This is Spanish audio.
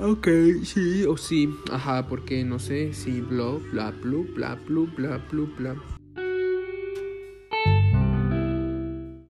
Ok, sí o sí. Ajá, porque no sé si sí, bla, bla, bla, bla, bla, bla, bla. bla.